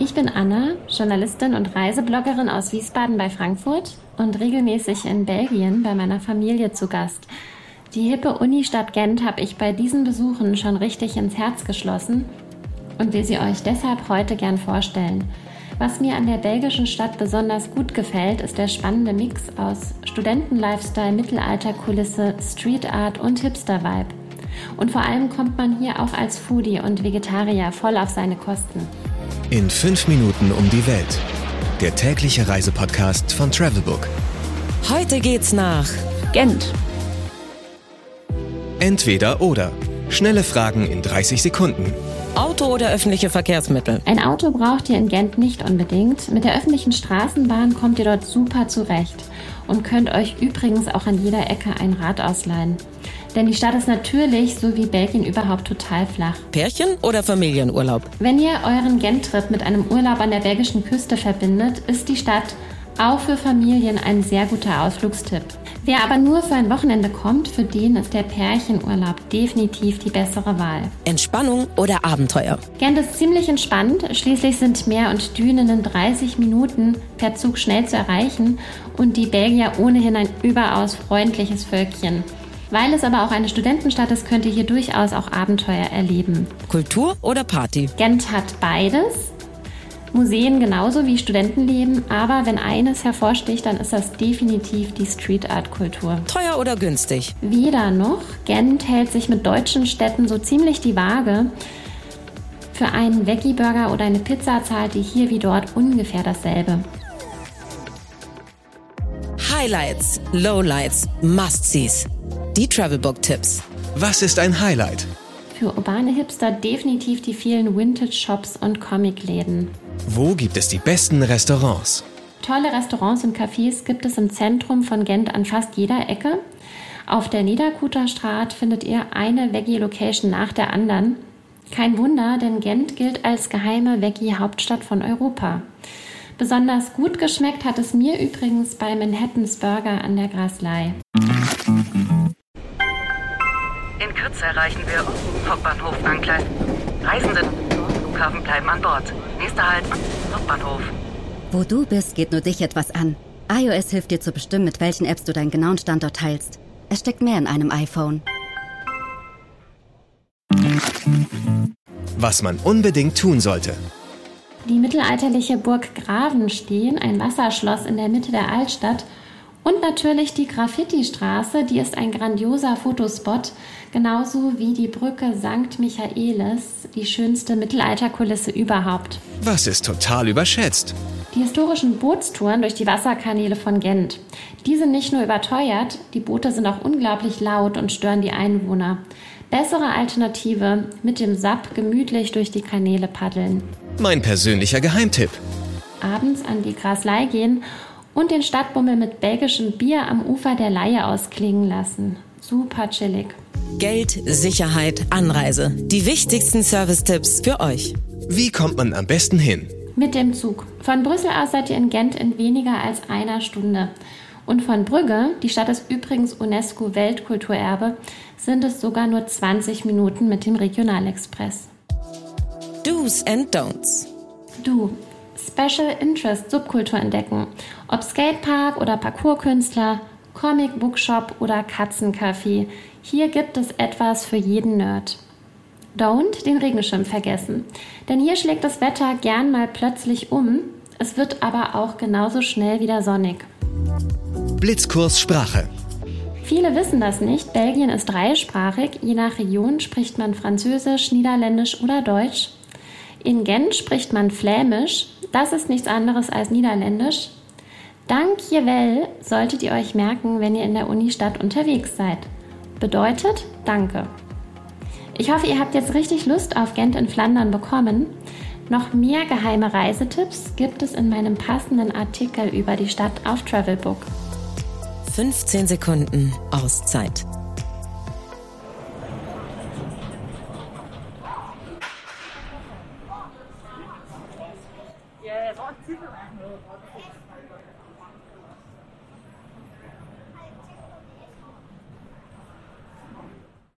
Ich bin Anna, Journalistin und Reisebloggerin aus Wiesbaden bei Frankfurt und regelmäßig in Belgien bei meiner Familie zu Gast. Die hippe Unistadt Gent habe ich bei diesen Besuchen schon richtig ins Herz geschlossen und will sie euch deshalb heute gern vorstellen. Was mir an der belgischen Stadt besonders gut gefällt, ist der spannende Mix aus Studentenlifestyle, Mittelalterkulisse, Street Art und Hipster-Vibe. Und vor allem kommt man hier auch als Foodie und Vegetarier voll auf seine Kosten. In fünf Minuten um die Welt. Der tägliche Reisepodcast von Travelbook. Heute geht's nach Gent. Entweder oder. Schnelle Fragen in 30 Sekunden. Auto oder öffentliche Verkehrsmittel? Ein Auto braucht ihr in Gent nicht unbedingt. Mit der öffentlichen Straßenbahn kommt ihr dort super zurecht und könnt euch übrigens auch an jeder Ecke ein Rad ausleihen. Denn die Stadt ist natürlich, so wie Belgien überhaupt, total flach. Pärchen oder Familienurlaub? Wenn ihr euren Gent-Trip mit einem Urlaub an der belgischen Küste verbindet, ist die Stadt auch für Familien ein sehr guter Ausflugstipp. Wer aber nur für ein Wochenende kommt, für den ist der Pärchenurlaub definitiv die bessere Wahl. Entspannung oder Abenteuer? Gent ist ziemlich entspannt. Schließlich sind Meer und Dünen in 30 Minuten per Zug schnell zu erreichen und die Belgier ohnehin ein überaus freundliches Völkchen. Weil es aber auch eine Studentenstadt ist, könnt ihr hier durchaus auch Abenteuer erleben. Kultur oder Party? Gent hat beides. Museen genauso wie Studentenleben, aber wenn eines hervorsticht, dann ist das definitiv die Street Art Kultur. Teuer oder günstig? Weder noch. Gent hält sich mit deutschen Städten so ziemlich die Waage. Für einen Veggie-Burger oder eine Pizza zahlt ihr hier wie dort ungefähr dasselbe. Highlights, Lowlights, Must-Sees. Die Travelbook-Tipps. Was ist ein Highlight? Für urbane Hipster definitiv die vielen Vintage-Shops und Comic-Läden. Wo gibt es die besten Restaurants? Tolle Restaurants und Cafés gibt es im Zentrum von Gent an fast jeder Ecke. Auf der Niederkuter Straße findet ihr eine Veggie-Location nach der anderen. Kein Wunder, denn Gent gilt als geheime Veggie-Hauptstadt von Europa. Besonders gut geschmeckt hat es mir übrigens bei Manhattans Burger an der Graslei. In Kürze erreichen wir Hauptbahnhof Angleis. Reisende Flughafen bleiben an Bord. Nächster Halt, Hauptbahnhof. Wo du bist, geht nur dich etwas an. iOS hilft dir zu bestimmen, mit welchen Apps du deinen genauen Standort teilst. Es steckt mehr in einem iPhone. Was man unbedingt tun sollte. Die mittelalterliche Burg Gravenstein, ein Wasserschloss in der Mitte der Altstadt, und natürlich die Graffiti-Straße, die ist ein grandioser Fotospot, genauso wie die Brücke St. Michaelis, die schönste Mittelalterkulisse überhaupt. Was ist total überschätzt? Die historischen Bootstouren durch die Wasserkanäle von Gent. Die sind nicht nur überteuert, die Boote sind auch unglaublich laut und stören die Einwohner. Bessere Alternative, mit dem SAP gemütlich durch die Kanäle paddeln. Mein persönlicher Geheimtipp. Abends an die Graslei gehen und den Stadtbummel mit belgischem Bier am Ufer der Leihe ausklingen lassen. Super chillig. Geld, Sicherheit, Anreise. Die wichtigsten Service-Tipps für euch. Wie kommt man am besten hin? Mit dem Zug. Von Brüssel aus seid ihr in Gent in weniger als einer Stunde. Und von Brügge, die Stadt ist übrigens UNESCO-Weltkulturerbe, sind es sogar nur 20 Minuten mit dem Regionalexpress. Do's and Don'ts. Du, Special Interest Subkultur entdecken. Ob Skatepark oder Parkourkünstler, Comic Bookshop oder Katzencafé. Hier gibt es etwas für jeden Nerd. Don't den Regenschirm vergessen. Denn hier schlägt das Wetter gern mal plötzlich um. Es wird aber auch genauso schnell wieder sonnig. Blitzkurs Sprache. Viele wissen das nicht. Belgien ist dreisprachig. Je nach Region spricht man Französisch, Niederländisch oder Deutsch. In Gent spricht man Flämisch. Das ist nichts anderes als Niederländisch. Dank Jevel solltet ihr euch merken, wenn ihr in der Unistadt unterwegs seid. Bedeutet Danke. Ich hoffe, ihr habt jetzt richtig Lust auf Gent in Flandern bekommen. Noch mehr geheime Reisetipps gibt es in meinem passenden Artikel über die Stadt auf Travelbook. 15 Sekunden Auszeit. 我基本没有多大兴趣。